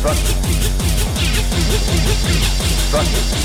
destruction, destruction.